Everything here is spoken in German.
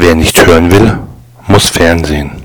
Wer nicht hören will, muss Fernsehen.